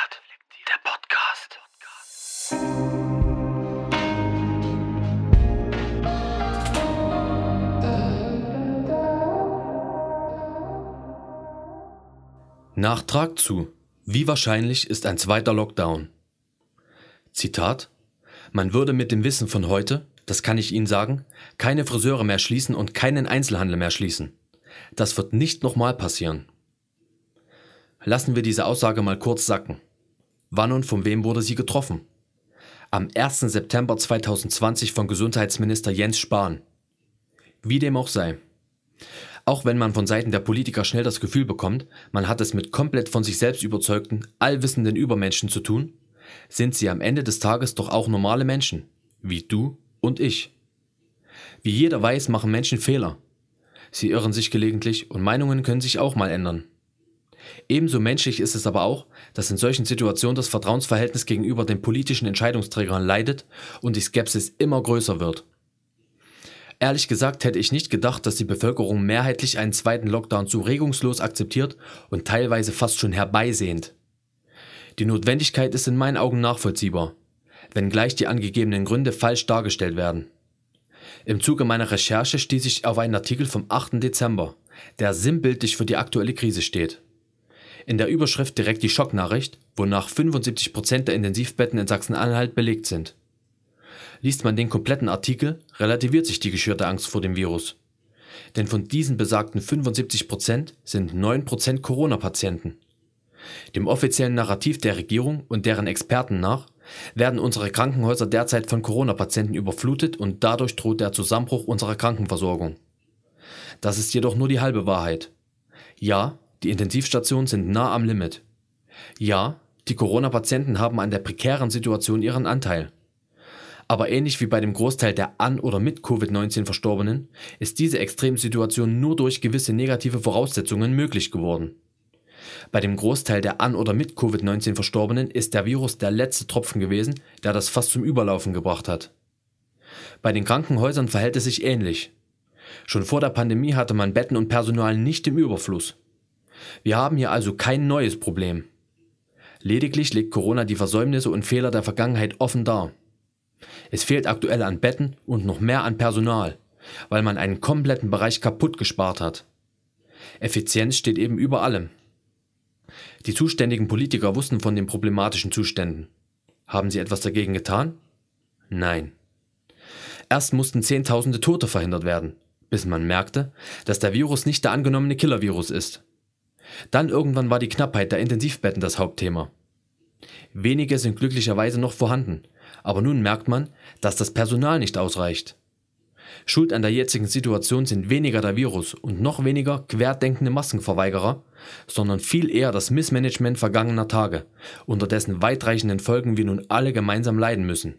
Reflektiert. Der Podcast. Nachtrag zu Wie wahrscheinlich ist ein zweiter Lockdown? Zitat Man würde mit dem Wissen von heute, das kann ich Ihnen sagen, keine Friseure mehr schließen und keinen Einzelhandel mehr schließen. Das wird nicht nochmal passieren. Lassen wir diese Aussage mal kurz sacken. Wann und von wem wurde sie getroffen? Am 1. September 2020 von Gesundheitsminister Jens Spahn. Wie dem auch sei. Auch wenn man von Seiten der Politiker schnell das Gefühl bekommt, man hat es mit komplett von sich selbst überzeugten, allwissenden Übermenschen zu tun, sind sie am Ende des Tages doch auch normale Menschen, wie du und ich. Wie jeder weiß, machen Menschen Fehler. Sie irren sich gelegentlich und Meinungen können sich auch mal ändern. Ebenso menschlich ist es aber auch, dass in solchen Situationen das Vertrauensverhältnis gegenüber den politischen Entscheidungsträgern leidet und die Skepsis immer größer wird. Ehrlich gesagt hätte ich nicht gedacht, dass die Bevölkerung mehrheitlich einen zweiten Lockdown so regungslos akzeptiert und teilweise fast schon herbeisehnt. Die Notwendigkeit ist in meinen Augen nachvollziehbar, wenngleich die angegebenen Gründe falsch dargestellt werden. Im Zuge meiner Recherche stieß ich auf einen Artikel vom 8. Dezember, der sinnbildlich für die aktuelle Krise steht. In der Überschrift direkt die Schocknachricht, wonach 75 Prozent der Intensivbetten in Sachsen-Anhalt belegt sind. Liest man den kompletten Artikel, relativiert sich die geschürte Angst vor dem Virus. Denn von diesen besagten 75 Prozent sind 9 Prozent Corona-Patienten. Dem offiziellen Narrativ der Regierung und deren Experten nach werden unsere Krankenhäuser derzeit von Corona-Patienten überflutet und dadurch droht der Zusammenbruch unserer Krankenversorgung. Das ist jedoch nur die halbe Wahrheit. Ja, die Intensivstationen sind nah am Limit. Ja, die Corona-Patienten haben an der prekären Situation ihren Anteil. Aber ähnlich wie bei dem Großteil der an oder mit Covid-19 Verstorbenen ist diese Extremsituation nur durch gewisse negative Voraussetzungen möglich geworden. Bei dem Großteil der an oder mit Covid-19 Verstorbenen ist der Virus der letzte Tropfen gewesen, der das fast zum Überlaufen gebracht hat. Bei den Krankenhäusern verhält es sich ähnlich. Schon vor der Pandemie hatte man Betten und Personal nicht im Überfluss. Wir haben hier also kein neues Problem. Lediglich legt Corona die Versäumnisse und Fehler der Vergangenheit offen dar. Es fehlt aktuell an Betten und noch mehr an Personal, weil man einen kompletten Bereich kaputt gespart hat. Effizienz steht eben über allem. Die zuständigen Politiker wussten von den problematischen Zuständen. Haben sie etwas dagegen getan? Nein. Erst mussten Zehntausende Tote verhindert werden, bis man merkte, dass der Virus nicht der angenommene Killervirus ist. Dann irgendwann war die Knappheit der Intensivbetten das Hauptthema. Wenige sind glücklicherweise noch vorhanden, aber nun merkt man, dass das Personal nicht ausreicht. Schuld an der jetzigen Situation sind weniger der Virus und noch weniger querdenkende Maskenverweigerer, sondern viel eher das Missmanagement vergangener Tage, unter dessen weitreichenden Folgen wir nun alle gemeinsam leiden müssen.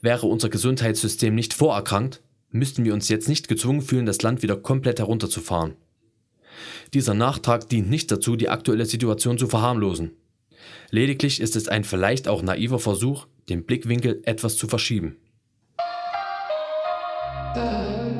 Wäre unser Gesundheitssystem nicht vorerkrankt, müssten wir uns jetzt nicht gezwungen fühlen, das Land wieder komplett herunterzufahren. Dieser Nachtrag dient nicht dazu, die aktuelle Situation zu verharmlosen. Lediglich ist es ein vielleicht auch naiver Versuch, den Blickwinkel etwas zu verschieben. Uh.